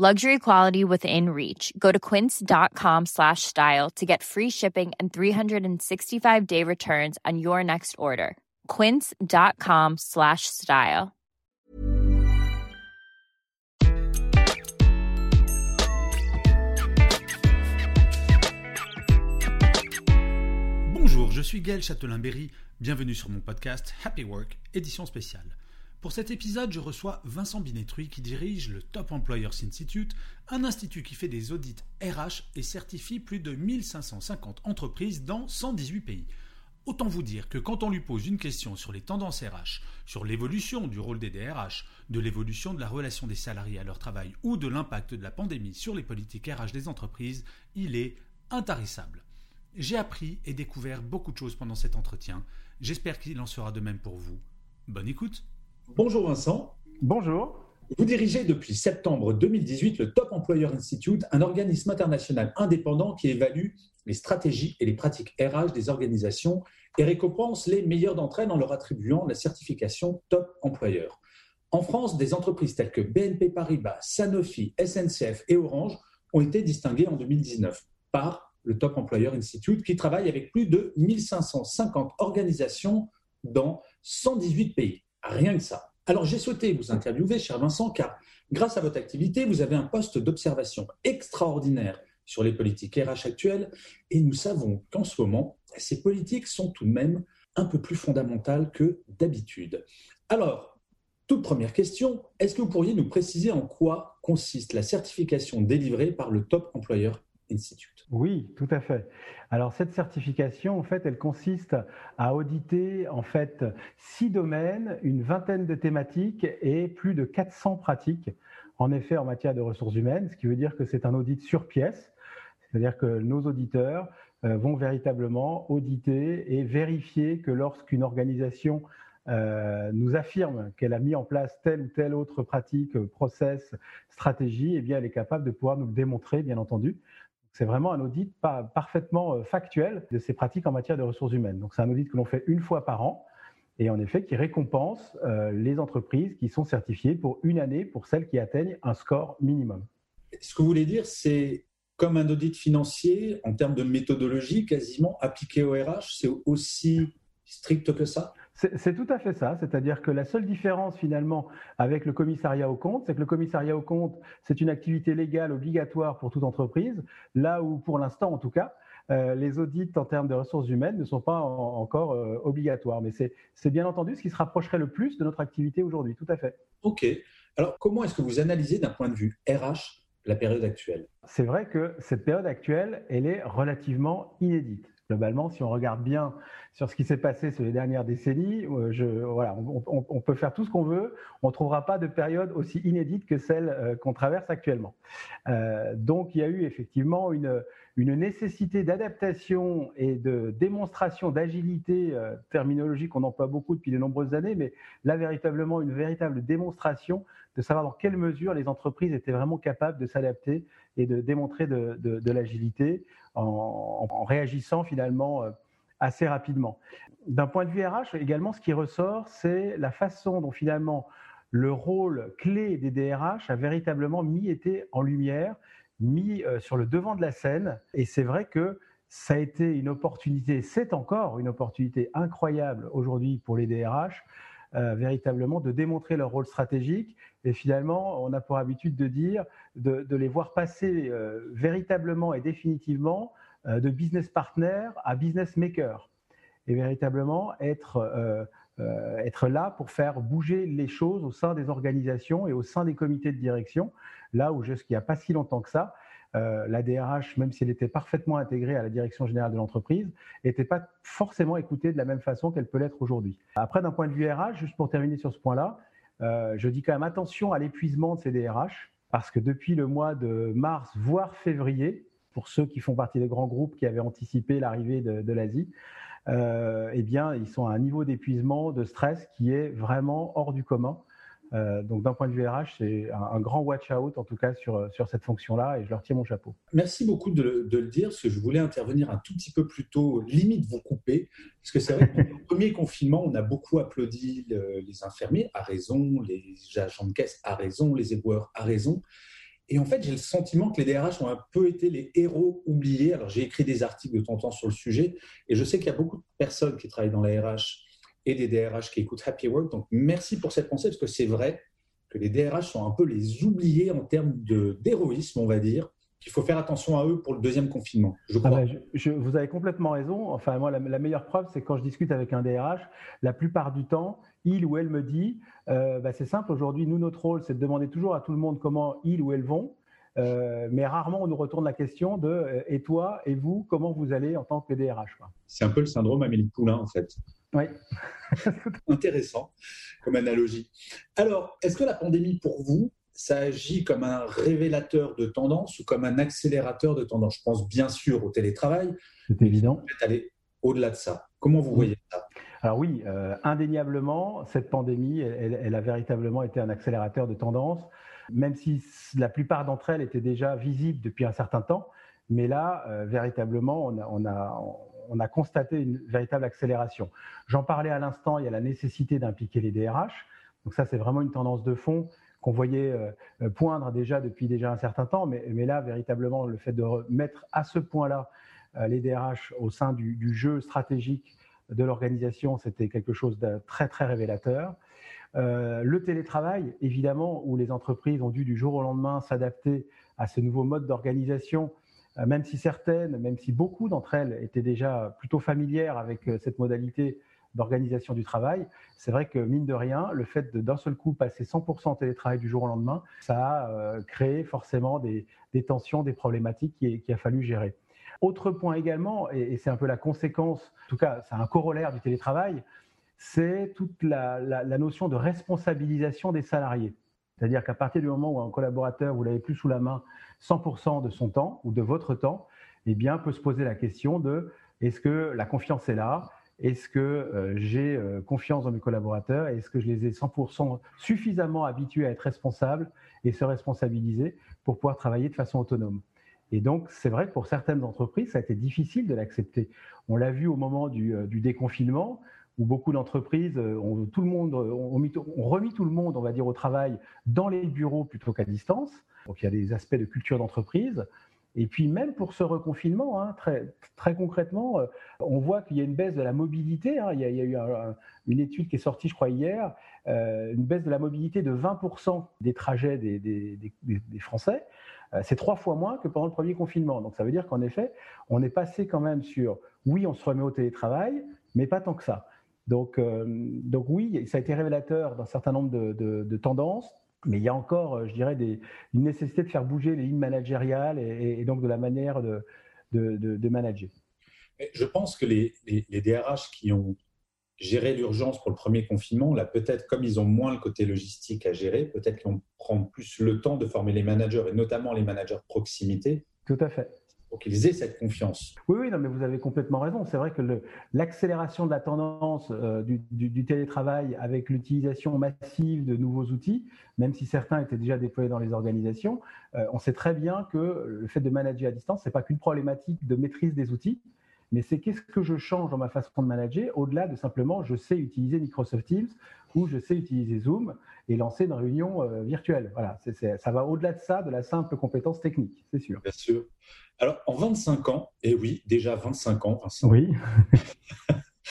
Luxury quality within reach. Go to quince.com slash style to get free shipping and 365-day returns on your next order. quince.com slash style. Bonjour, je suis Gaël Châtelain-Berry. Bienvenue sur mon podcast Happy Work, édition spéciale. Pour cet épisode, je reçois Vincent Binetruy qui dirige le Top Employers Institute, un institut qui fait des audits RH et certifie plus de 1550 entreprises dans 118 pays. Autant vous dire que quand on lui pose une question sur les tendances RH, sur l'évolution du rôle des DRH, de l'évolution de la relation des salariés à leur travail ou de l'impact de la pandémie sur les politiques RH des entreprises, il est intarissable. J'ai appris et découvert beaucoup de choses pendant cet entretien. J'espère qu'il en sera de même pour vous. Bonne écoute. Bonjour Vincent. Bonjour. Vous dirigez depuis septembre 2018 le Top Employer Institute, un organisme international indépendant qui évalue les stratégies et les pratiques RH des organisations et récompense les meilleures d'entre elles en leur attribuant la certification Top Employer. En France, des entreprises telles que BNP Paribas, Sanofi, SNCF et Orange ont été distinguées en 2019 par le Top Employer Institute qui travaille avec plus de 1550 organisations dans 118 pays. Rien que ça. Alors j'ai souhaité vous interviewer, cher Vincent, car grâce à votre activité, vous avez un poste d'observation extraordinaire sur les politiques RH actuelles, et nous savons qu'en ce moment, ces politiques sont tout de même un peu plus fondamentales que d'habitude. Alors, toute première question, est-ce que vous pourriez nous préciser en quoi consiste la certification délivrée par le Top Employer Oui, tout à fait. Alors cette certification, en fait, elle consiste à auditer en fait six domaines, une vingtaine de thématiques et plus de 400 pratiques. En effet, en matière de ressources humaines, ce qui veut dire que c'est un audit sur pièce, c'est-à-dire que nos auditeurs euh, vont véritablement auditer et vérifier que lorsqu'une organisation euh, nous affirme qu'elle a mis en place telle ou telle autre pratique, process, stratégie, eh bien, elle est capable de pouvoir nous le démontrer, bien entendu. C'est vraiment un audit parfaitement euh, factuel de ces pratiques en matière de ressources humaines. Donc, c'est un audit que l'on fait une fois par an et en effet qui récompense euh, les entreprises qui sont certifiées pour une année pour celles qui atteignent un score minimum. Ce que vous voulez dire, c'est comme un audit financier en termes de méthodologie quasiment appliqué au RH, c'est aussi strict que ça? C'est tout à fait ça, c'est-à-dire que la seule différence finalement avec le commissariat au compte, c'est que le commissariat au compte, c'est une activité légale obligatoire pour toute entreprise, là où pour l'instant en tout cas, euh, les audits en termes de ressources humaines ne sont pas encore euh, obligatoires. Mais c'est bien entendu ce qui se rapprocherait le plus de notre activité aujourd'hui, tout à fait. OK. Alors comment est-ce que vous analysez d'un point de vue RH la période actuelle? C'est vrai que cette période actuelle, elle est relativement inédite globalement, si on regarde bien sur ce qui s'est passé sur les dernières décennies, euh, voilà, on, peut faire tout ce qu'on veut, on ne trouvera pas de période aussi inédite que celle euh, qu'on traverse actuellement. Euh, donc il y a eu effectivement une, une nécessité d'adaptation et de démonstration d'agilité, terminologie qu'on emploie beaucoup depuis de nombreuses années, mais là véritablement une véritable démonstration de savoir dans quelle mesure les entreprises étaient vraiment capables de s'adapter et de démontrer de, de l'agilité en, réagissant finalement euh, assez rapidement. D'un point de vue RH, également, ce qui ressort, c'est la façon dont finalement le rôle clé des DRH a véritablement mis été en lumière, mis euh, sur le devant de la scène. Et c'est vrai que ça a été une opportunité, c'est encore une opportunité incroyable aujourd'hui pour les DRH, euh, véritablement de démontrer leur rôle stratégique. Et finalement, on a pour habitude de dire de, les voir passer euh, véritablement et définitivement euh, de business partner à business maker. Et véritablement être, être là pour faire bouger les choses au sein des organisations et au sein des comités de direction, là où jusqu'il n'y a pas si longtemps que ça, euh, la DRH, même si elle était parfaitement intégrée à la direction générale de l'entreprise, n'était pas forcément écoutée de la même façon qu'elle peut l'être aujourd'hui. Après, d'un point de vue RH, juste pour terminer sur ce point-là, euh, je dis quand même attention à l'épuisement de ces DRH, parce que depuis le mois de mars, voire février, pour ceux qui font partie des grands groupes qui avaient anticipé l'arrivée de, l'Asie, euh, eh bien, ils sont à un niveau d'épuisement, de stress qui est vraiment hors du commun. Euh, donc d'un point de vue RH, c'est un, grand watch out en tout cas sur, sur cette fonction-là et je leur tire mon chapeau. Merci beaucoup de, le dire parce que je voulais intervenir un tout petit peu plus tôt, limite vous couper, parce que c'est vrai que le premier confinement, on a beaucoup applaudi les infirmiers à raison, les agents de caisse à raison, les éboueurs à raison. Et en fait, j'ai le sentiment que les DRH ont un peu été les héros oubliés. Alors, j'ai écrit des articles de temps en temps sur le sujet, et je sais qu'il y a beaucoup de personnes qui travaillent dans la RH et des DRH qui écoutent Happy Work. Donc, merci pour cette pensée, parce que c'est vrai que les DRH sont un peu les oubliés en termes d'héroïsme, on va dire, qu'il faut faire attention à eux pour le deuxième confinement. Je ah je, vous avez complètement raison. Enfin, moi, la, meilleure preuve, c'est quand je discute avec un DRH, la plupart du temps, il ou elle me dit euh, bah, c'est simple, aujourd'hui, nous, notre rôle, c'est de demander toujours à tout le monde comment ils ou elles vont. Euh, mais rarement on nous retourne la question de euh, et toi et vous, comment vous allez en tant que DRH C'est un peu le syndrome Amélie Poulain en fait. Oui. Intéressant comme analogie. Alors, est-ce que la pandémie pour vous, ça agit comme un révélateur de tendance ou comme un accélérateur de tendance? Je pense bien sûr au télétravail. C'est évident. Peut aller au-delà de ça. Comment vous voyez ça? Alors oui, euh, indéniablement, cette pandémie, elle, a véritablement été un accélérateur de tendance, même si la plupart d'entre elles étaient déjà visibles depuis un certain temps. Mais là, euh, véritablement, on a, on a, constaté une véritable accélération. J'en parlais à l'instant, il y a la nécessité d'impliquer les DRH. Donc ça, c'est vraiment une tendance de fond qu'on voyait euh, poindre déjà depuis déjà un certain temps, mais, là, véritablement, le fait de mettre à ce point-là euh, les DRH au sein du, jeu stratégique de l'organisation, c'était quelque chose de très, très révélateur. Euh, le télétravail, évidemment, où les entreprises ont dû du jour au lendemain s'adapter à ce nouveau mode d'organisation, même si certaines, même si beaucoup d'entre elles étaient déjà plutôt familières avec cette modalité d'organisation du travail, c'est vrai que mine de rien, le fait d'un seul coup passer 100% en télétravail du jour au lendemain, ça a euh, créé forcément des, tensions, des problématiques qu'il qui a fallu gérer. Autre point également, et, c'est un peu la conséquence, en tout cas c'est un corollaire du télétravail, c'est toute la, notion de responsabilisation des salariés. C'est-à-dire qu'à partir du moment où un collaborateur, vous l'avez plus sous la main 100% de son temps ou de votre temps, eh bien, peut se poser la question de est-ce que la confiance est là? Est-ce que euh, j'ai euh, confiance dans mes collaborateurs? Est-ce que je les ai 100% suffisamment habitués à être responsables et se responsabiliser pour pouvoir travailler de façon autonome? Et donc, c'est vrai que pour certaines entreprises, ça a été difficile de l'accepter. On l'a vu au moment du, euh, déconfinement, où beaucoup d'entreprises ont, tout le monde, ont, remis tout le monde, on va dire, au travail dans les bureaux plutôt qu'à distance. Donc, il y a des aspects de culture d'entreprise. Et puis même pour ce reconfinement, hein, très, très concrètement, euh, on voit qu'il y a une baisse de la mobilité. Hein. il, y a, eu une étude qui est sortie, je crois, hier, euh, une baisse de la mobilité de 20% des trajets des, Français. Euh, c'est trois fois moins que pendant le premier confinement. Donc ça veut dire qu'en effet, on est passé quand même sur, oui, on se remet au télétravail, mais pas tant que ça. Donc, donc oui, ça a été révélateur d'un certain nombre de, de, de tendances mais il y a encore, euh, je dirais, des, une nécessité de faire bouger les lignes managériales et, donc de la manière de, de, manager. Je pense que les, les, DRH qui ont géré l'urgence pour le premier confinement, là peut-être comme ils ont moins le côté logistique à gérer, peut-être qu'ils vont prendre plus le temps de former les managers et notamment les managers proximité. Tout à fait pour qu'ils aient cette confiance. Oui, oui, non, mais vous avez complètement raison. C'est vrai que l'accélération de la tendance euh, du, télétravail avec l'utilisation massive de nouveaux outils, même si certains étaient déjà déployés dans les organisations, euh, on sait très bien que le fait de manager à distance, c'est pas qu'une problématique de maîtrise des outils, mais c'est qu'est-ce que je change dans ma façon de manager au-delà de simplement je sais utiliser Microsoft Teams je sais utiliser Zoom et lancer une réunion euh, virtuelle. Voilà, ça va au-delà de ça, de la simple compétence technique, c'est sûr. Bien sûr. Alors, en 25 ans, et oui, déjà 25 ans, oui.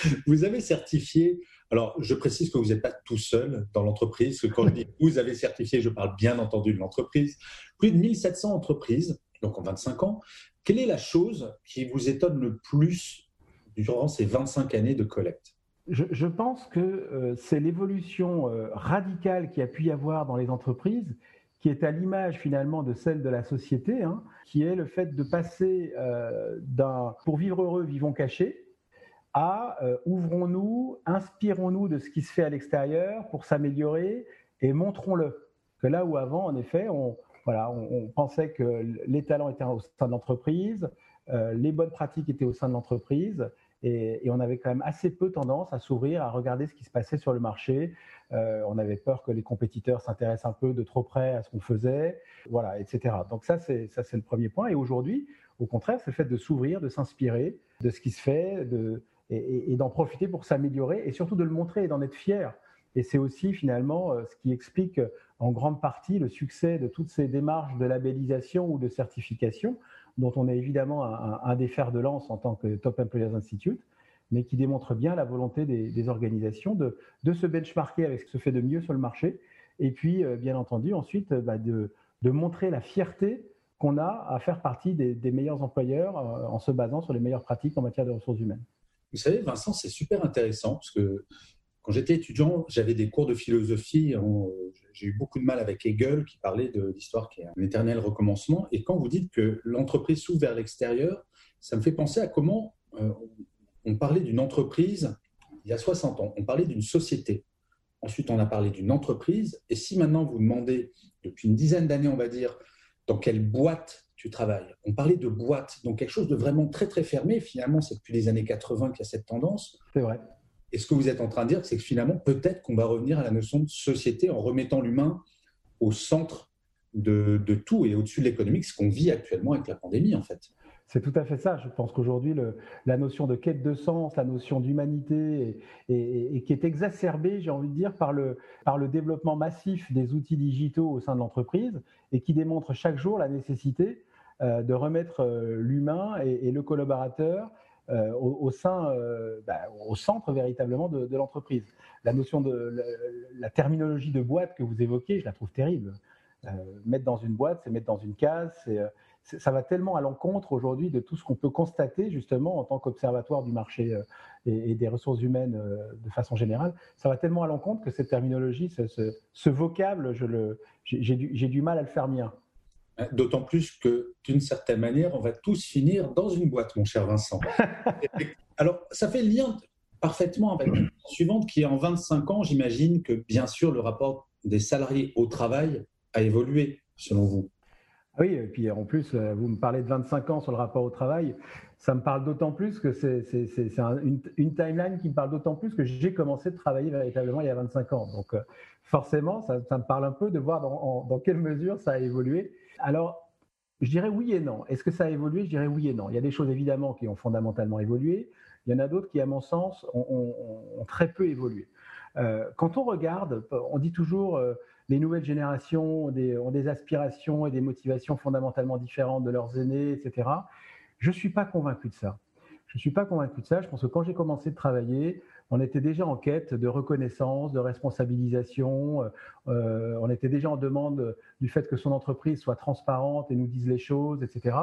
vous avez certifié, alors je précise que vous n'êtes pas tout seul dans l'entreprise, quand je dis vous avez certifié, je parle bien entendu de l'entreprise, plus de 1700 entreprises, donc en 25 ans. Quelle est la chose qui vous étonne le plus durant ces 25 années de collecte? Je, pense que euh, c'est l'évolution euh, radicale qui a pu y avoir dans les entreprises, qui est à l'image finalement de celle de la société, hein, qui est le fait de passer euh, d'un pour vivre heureux, vivons cachés, à ouvrons-nous, inspirons-nous de ce qui se fait à l'extérieur pour s'améliorer et montrons-le. Que là où avant, en effet, on, on, pensait que les talents étaient au sein de l'entreprise, les bonnes pratiques étaient au sein de l'entreprise, et, on avait quand même assez peu tendance à s'ouvrir, à regarder ce qui se passait sur le marché. on avait peur que les compétiteurs s'intéressent un peu de trop près à ce qu'on faisait, voilà, etc. Donc ça, c'est le premier point. Et aujourd'hui, au contraire, c'est le fait de s'ouvrir, de s'inspirer de ce qui se fait, et, d'en profiter pour s'améliorer et surtout de le montrer et d'en être fier. Et c'est aussi finalement euh, ce qui explique euh, en grande partie le succès de toutes ces démarches de labellisation ou de certification, dont on est évidemment un, des fers de lance en tant que Top Employers Institute, mais qui démontre bien la volonté des, organisations de, se benchmarker avec ce qui se fait de mieux sur le marché, et puis euh, bien entendu ensuite bah, de, montrer la fierté qu'on a à faire partie des, des meilleurs employeurs en se basant sur les meilleures pratiques en matière de ressources humaines. Vous savez, Vincent, c'est super intéressant parce que quand j'étais étudiant, j'avais des cours de philosophie. J'ai eu beaucoup de mal avec Hegel qui parlait de l'histoire qui est un éternel recommencement. Et quand vous dites que l'entreprise s'ouvre vers l'extérieur, ça me fait penser à comment euh, on parlait d'une entreprise il y a 60 ans. On parlait d'une société. Ensuite, on a parlé d'une entreprise. Et si maintenant vous demandez, depuis une dizaine d'années, on va dire, dans quelle boîte tu travailles. On parlait de boîte, donc quelque chose de vraiment très très fermé. Finalement, c'est depuis les années 80 qu'il y a cette tendance. C'est vrai. Et ce que vous êtes en train de dire, c'est que finalement, peut-être qu'on va revenir à la notion de société en remettant l'humain au centre de, tout et au-dessus de l'économique, ce qu'on vit actuellement avec la pandémie, en fait. C'est tout à fait ça. Je pense qu'aujourd'hui, la notion de quête de sens, la notion d'humanité, et, qui est exacerbée, j'ai envie de dire, par le, par le développement massif des outils digitaux au sein de l'entreprise, et qui démontre chaque jour la nécessité euh, de remettre euh, l'humain et, le collaborateur euh, au, sein, bah, au centre véritablement de, l'entreprise. La notion de la, terminologie de boîte que vous évoquez, je la trouve terrible. mettre dans une boîte, c'est mettre dans une case, ça va tellement à l'encontre aujourd'hui de tout ce qu'on peut constater justement en tant qu'observatoire du marché et, des ressources humaines de façon générale. Ça va tellement à l'encontre que cette terminologie, ce, vocable, j'ai du, du, mal à le faire mien. Hein, d'autant plus que, d'une certaine manière, on va tous finir dans une boîte, mon cher Vincent. Alors, ça fait le lien parfaitement avec la suivante, qui est en 25 ans, j'imagine que, bien sûr, le rapport des salariés au travail a évolué, selon vous. Oui, et puis en plus, euh, vous me parlez de 25 ans sur le rapport au travail. Ça me parle d'autant plus que c'est une, timeline qui me parle d'autant plus que j'ai commencé de travailler véritablement il y a 25 ans. Donc, euh, forcément, ça, me parle un peu de voir dans, quelle mesure ça a évolué. Alors, je dirais oui et non. Est-ce que ça a évolué? Je dirais oui et non. Il y a des choses évidemment qui ont fondamentalement évolué. Il y en a d'autres qui, à mon sens, ont, très peu évolué. Euh, quand on regarde, on dit toujours euh, les nouvelles générations ont des, aspirations et des motivations fondamentalement différentes de leurs aînés, etc. Je ne suis pas convaincu de ça. Je ne suis pas convaincu de ça. Je pense que quand j'ai commencé de travailler, on était déjà en quête de reconnaissance, de responsabilisation. Euh, euh, on était déjà en demande du fait que son entreprise soit transparente et nous dise les choses, etc.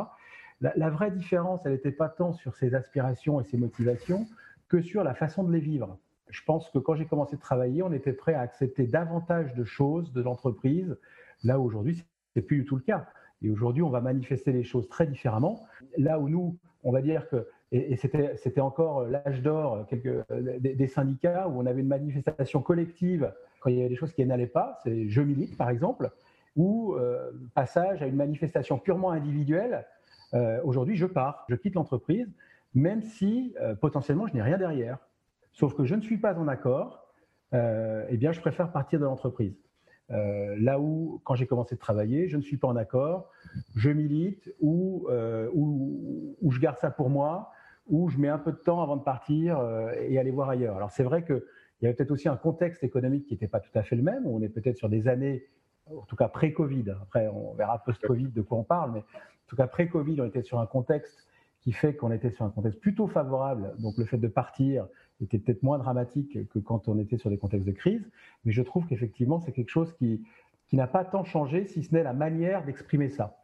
La, vraie différence, elle n'était pas tant sur ses aspirations et ses motivations que sur la façon de les vivre. Je pense que quand j'ai commencé de travailler, on était prêt à accepter davantage de choses de l'entreprise. Là, aujourd'hui, c'est plus du tout le cas. Et aujourd'hui, on va manifester les choses très différemment. Là où nous, on va dire que et, c'était encore l'âge d'or euh, des, syndicats où on avait une manifestation collective quand il y avait des choses qui n'allaient pas, c'est Je milite par exemple, ou euh, passage à une manifestation purement individuelle. Euh, aujourd'hui, je pars, je quitte l'entreprise, même si potentiellement je n'ai rien derrière. Sauf que je ne suis pas en accord, eh bien je préfère partir de l'entreprise. Là où, quand j'ai commencé de travailler, je ne suis pas en accord, je milite ou, ou, ou, je garde ça pour moi, où je mets un peu de temps avant de partir euh, et aller voir ailleurs. Alors c'est vrai qu'il y avait peut-être aussi un contexte économique qui n'était pas tout à fait le même. On est peut-être sur des années, en tout cas pré-Covid. Après, on verra post-Covid de quoi on parle, mais en tout cas pré-Covid, on était sur un contexte qui fait qu'on était sur un contexte plutôt favorable. Donc le fait de partir était peut-être moins dramatique que quand on était sur des contextes de crise. Mais je trouve qu'effectivement, c'est quelque chose qui, qui n'a pas tant changé, si ce n'est la manière d'exprimer ça.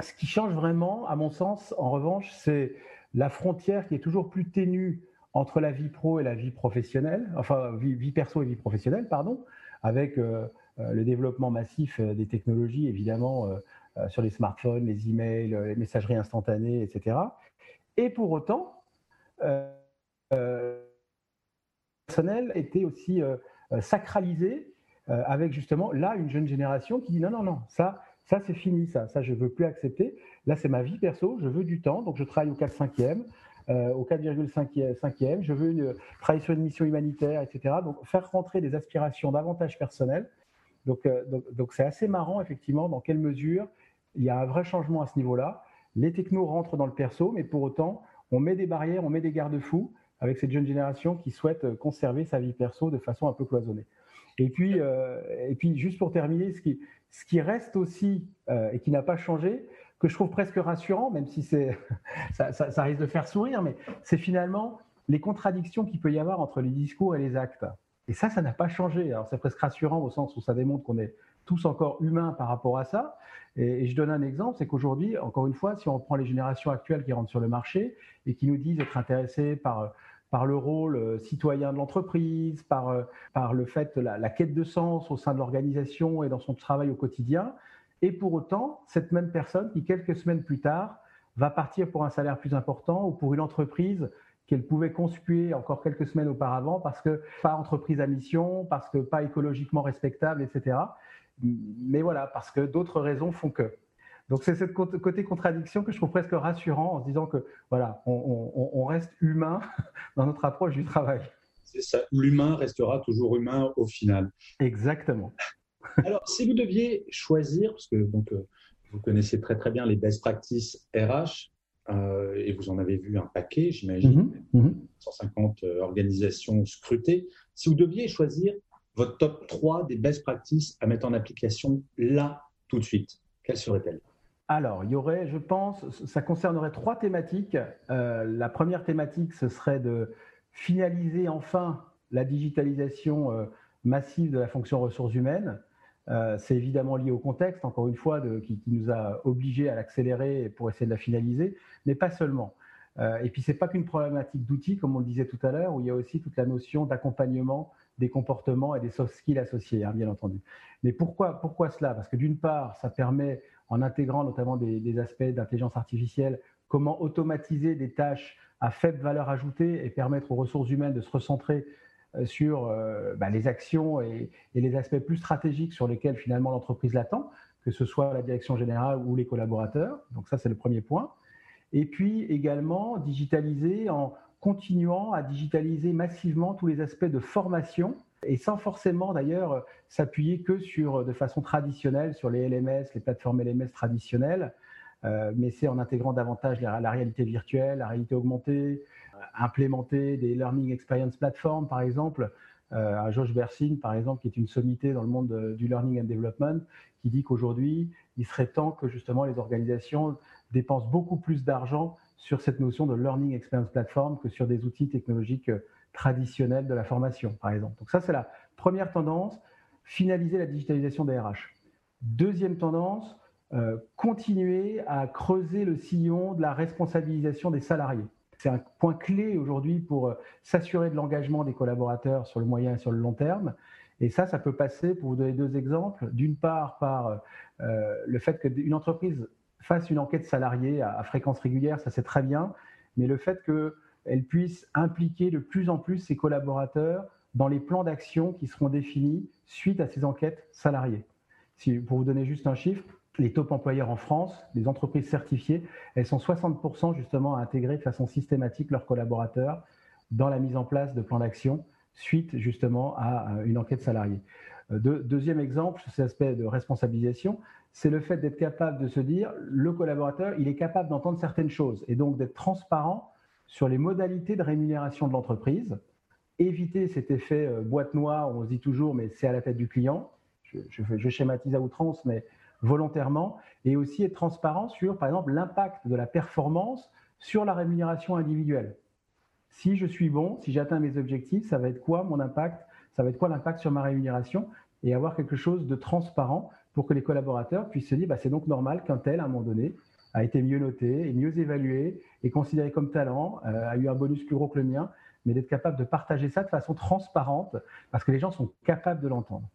Ce qui change vraiment, à mon sens, en revanche, c'est la frontière qui est toujours plus ténue entre la vie pro et la vie professionnelle, enfin vie, perso et vie professionnelle, pardon, avec euh, euh, le développement massif euh, des technologies, évidemment, sur les smartphones, les emails, les messageries instantanées, etc. Et pour autant, était aussi sacralisé avec justement là une jeune génération qui dit non, non, non, ça, Ça, c'est fini, ça. Ça, je veux plus accepter. Là, c'est ma vie perso. Je veux du temps. Donc, je travaille au 4-5e, euh, au 4,5e. Je veux une, travailler sur une mission humanitaire, etc. Donc, faire rentrer des aspirations davantage personnelles. Donc, euh, c'est assez marrant, effectivement, dans quelle mesure il y a un vrai changement à ce niveau-là. Les technos rentrent dans le perso, mais pour autant, on met des barrières, on met des garde-fous avec cette jeune génération qui souhaite conserver sa vie perso de façon un peu cloisonnée. Et puis, euh, et puis juste pour terminer, ce qui, ce qui reste aussi euh, et qui n'a pas changé, que je trouve presque rassurant, même si c'est, ça, ça, risque de faire sourire, mais c'est finalement les contradictions qu'il peut y avoir entre les discours et les actes. Et ça, ça n'a pas changé. Alors c'est presque rassurant au sens où ça démontre qu'on est tous encore humains par rapport à ça. Et, je donne un exemple, c'est qu'aujourd'hui, encore une fois, si on prend les générations actuelles qui rentrent sur le marché et qui nous disent être intéressées par par le rôle euh, citoyen de l'entreprise, par, euh, par le fait, la, la quête de sens au sein de l'organisation et dans son travail au quotidien. Et pour autant, cette même personne qui, quelques semaines plus tard, va partir pour un salaire plus important ou pour une entreprise qu'elle pouvait conspuer encore quelques semaines auparavant parce que pas entreprise à mission, parce que pas écologiquement respectable, etc. Mais voilà, parce que d'autres raisons font que. Donc c'est ce côté contradiction que je trouve presque rassurant en se disant que voilà, on, reste humain dans notre approche du travail. C'est ça, l'humain restera toujours humain au final. Exactement. Alors si vous deviez choisir, parce que donc euh, vous connaissez très très bien les best practices RH euh, et vous en avez vu un paquet, j'imagine, 150 mm-hmm. euh, organisations scrutées. Si vous deviez choisir votre top 3 des best practices à mettre en application là tout de suite, quelles seraient-elles alors, il y aurait, je pense, ça concernerait trois thématiques. Euh, la première thématique, ce serait de finaliser enfin la digitalisation euh, massive de la fonction ressources humaines. Euh, c'est évidemment lié au contexte, encore une fois, qui, nous a obligés à l'accélérer pour essayer de la finaliser, mais pas seulement. et puis, ce n'est pas qu'une problématique d'outils, comme on le disait tout à l'heure, où il y a aussi toute la notion d'accompagnement des comportements et des soft skills associés, hein, bien entendu. Mais pourquoi, pourquoi cela? Parce que d'une part, ça permet en intégrant notamment des, aspects d'intelligence artificielle, comment automatiser des tâches à faible valeur ajoutée et permettre aux ressources humaines de se recentrer euh, sur euh, bah, les actions et, les aspects plus stratégiques sur lesquels finalement l'entreprise l'attend, que ce soit la direction générale ou les collaborateurs. Donc ça, c'est le premier point. Et puis également digitaliser en continuant à digitaliser massivement tous les aspects de formation et sans forcément d'ailleurs s'appuyer que sur, de façon traditionnelle sur les LMS, les plateformes LMS traditionnelles, euh, mais c'est en intégrant davantage la, réalité virtuelle, la réalité augmentée, euh, implémenter des Learning Experience Platforms par exemple. Euh, à Josh Bersing, par exemple, qui est une sommité dans le monde du learning and development, qui dit qu'aujourd'hui, il serait temps que justement les organisations dépensent beaucoup plus d'argent sur cette notion de learning experience platform que sur des outils technologiques traditionnelle de la formation, par exemple. Donc ça, c'est la première tendance, finaliser la digitalisation des RH. Deuxième tendance, euh, continuer à creuser le sillon de la responsabilisation des salariés. C'est un point clé aujourd'hui pour euh, s'assurer de l'engagement des collaborateurs sur le moyen et sur le long terme. Et ça, ça peut passer, pour vous donner deux exemples, d'une part par euh, le fait qu'une entreprise fasse une enquête salariée à, fréquence régulière, ça c'est très bien, mais le fait que elle puisse impliquer de plus en plus ses collaborateurs dans les plans d'action qui seront définis suite à ces enquêtes salariées. Pour vous donner juste un chiffre, les top employeurs en France, les entreprises certifiées, elles sont 60% justement à intégrer de façon systématique leurs collaborateurs dans la mise en place de plans d'action suite justement à une enquête salariée. Euh, deuxième exemple, cet aspect de responsabilisation, c'est le fait d'être capable de se dire, le collaborateur, il est capable d'entendre certaines choses et donc d'être transparent sur les modalités de rémunération de l'entreprise, éviter cet effet euh, boîte noire, on se dit toujours, mais c'est à la tête du client. Je, je, schématise à outrance, mais volontairement, et aussi être transparent sur, par exemple, l'impact de la performance sur la rémunération individuelle. Si je suis bon, si j'atteins mes objectifs, ça va être quoi mon impact? Ça va être quoi l'impact sur ma rémunération? Et avoir quelque chose de transparent pour que les collaborateurs puissent se dire, bah, c'est donc normal qu'un tel, à un moment donné, a été mieux noté et mieux évalué et considéré comme talent, euh, a eu un bonus plus gros que le mien, mais d'être capable de partager ça de façon transparente parce que les gens sont capables de l'entendre.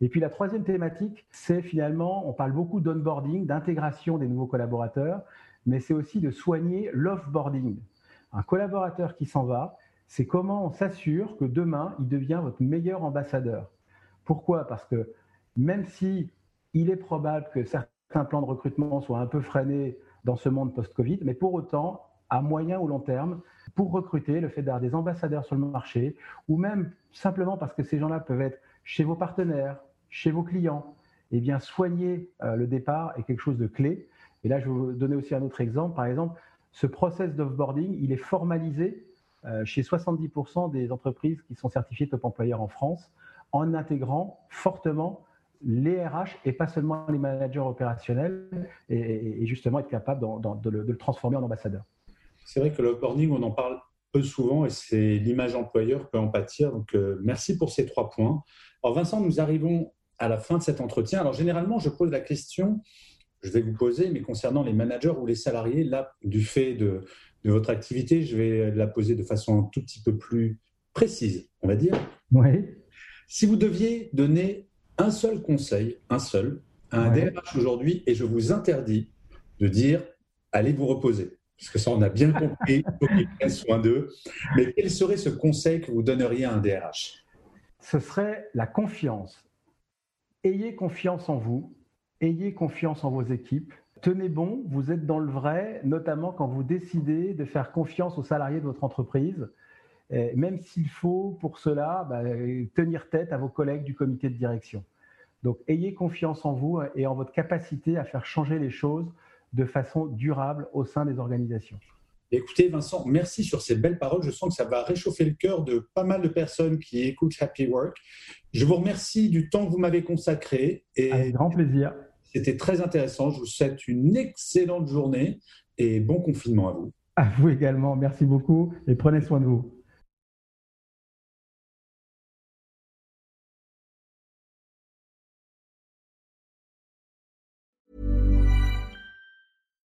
Et puis la troisième thématique, c'est finalement, on parle beaucoup d'onboarding, d'intégration des nouveaux collaborateurs, mais c'est aussi de soigner l'offboarding. Un collaborateur qui s'en va, c'est comment on s'assure que demain, il devient votre meilleur ambassadeur. Pourquoi? Parce que même si il est probable que certains plans de recrutement soient un peu freinés dans ce monde post-Covid, mais pour autant, à moyen ou long terme, pour recruter, le fait d'avoir des ambassadeurs sur le marché, ou même simplement parce que ces gens-là peuvent être chez vos partenaires, chez vos clients, eh bien, soigner euh, le départ est quelque chose de clé. Et là, je vais vous donner aussi un autre exemple. Par exemple, ce process d'offboarding, il est formalisé euh, chez 70% des entreprises qui sont certifiées top employeur en France, en intégrant fortement les RH et pas seulement les managers opérationnels, et, justement être capable de, le, transformer en ambassadeur. C'est vrai que l'offboarding, on en parle peu souvent et c'est l'image employeur peut en pâtir. Donc, euh, merci pour ces trois points. Alors, Vincent, nous arrivons à la fin de cet entretien. Alors, généralement, je pose la question, je vais vous poser, mais concernant les managers ou les salariés, là, du fait de, votre activité, je vais la poser de façon un tout petit peu plus précise, on va dire. Oui. Si vous deviez donner un seul conseil, un seul, à un DRH aujourd'hui, et je vous interdis de dire allez vous reposer, parce que ça, on a bien compris, il faut qu'ils prennent soin d'eux. Mais quel serait ce conseil que vous donneriez à un DRH Ce serait la confiance. Ayez confiance en vous, ayez confiance en vos équipes. Tenez bon, vous êtes dans le vrai, notamment quand vous décidez de faire confiance aux salariés de votre entreprise, même s'il faut pour cela bah, tenir tête à vos collègues du comité de direction. Donc ayez confiance en vous et en votre capacité à faire changer les choses de façon durable au sein des organisations. Écoutez, Vincent, merci sur ces belles paroles. Je sens que ça va réchauffer le cœur de pas mal de personnes qui écoutent Happy Work. Je vous remercie du temps que vous m'avez consacré. Et Avec grand plaisir. C'était très intéressant. Je vous souhaite une excellente journée et bon confinement à vous. À vous également. Merci beaucoup et prenez soin de vous.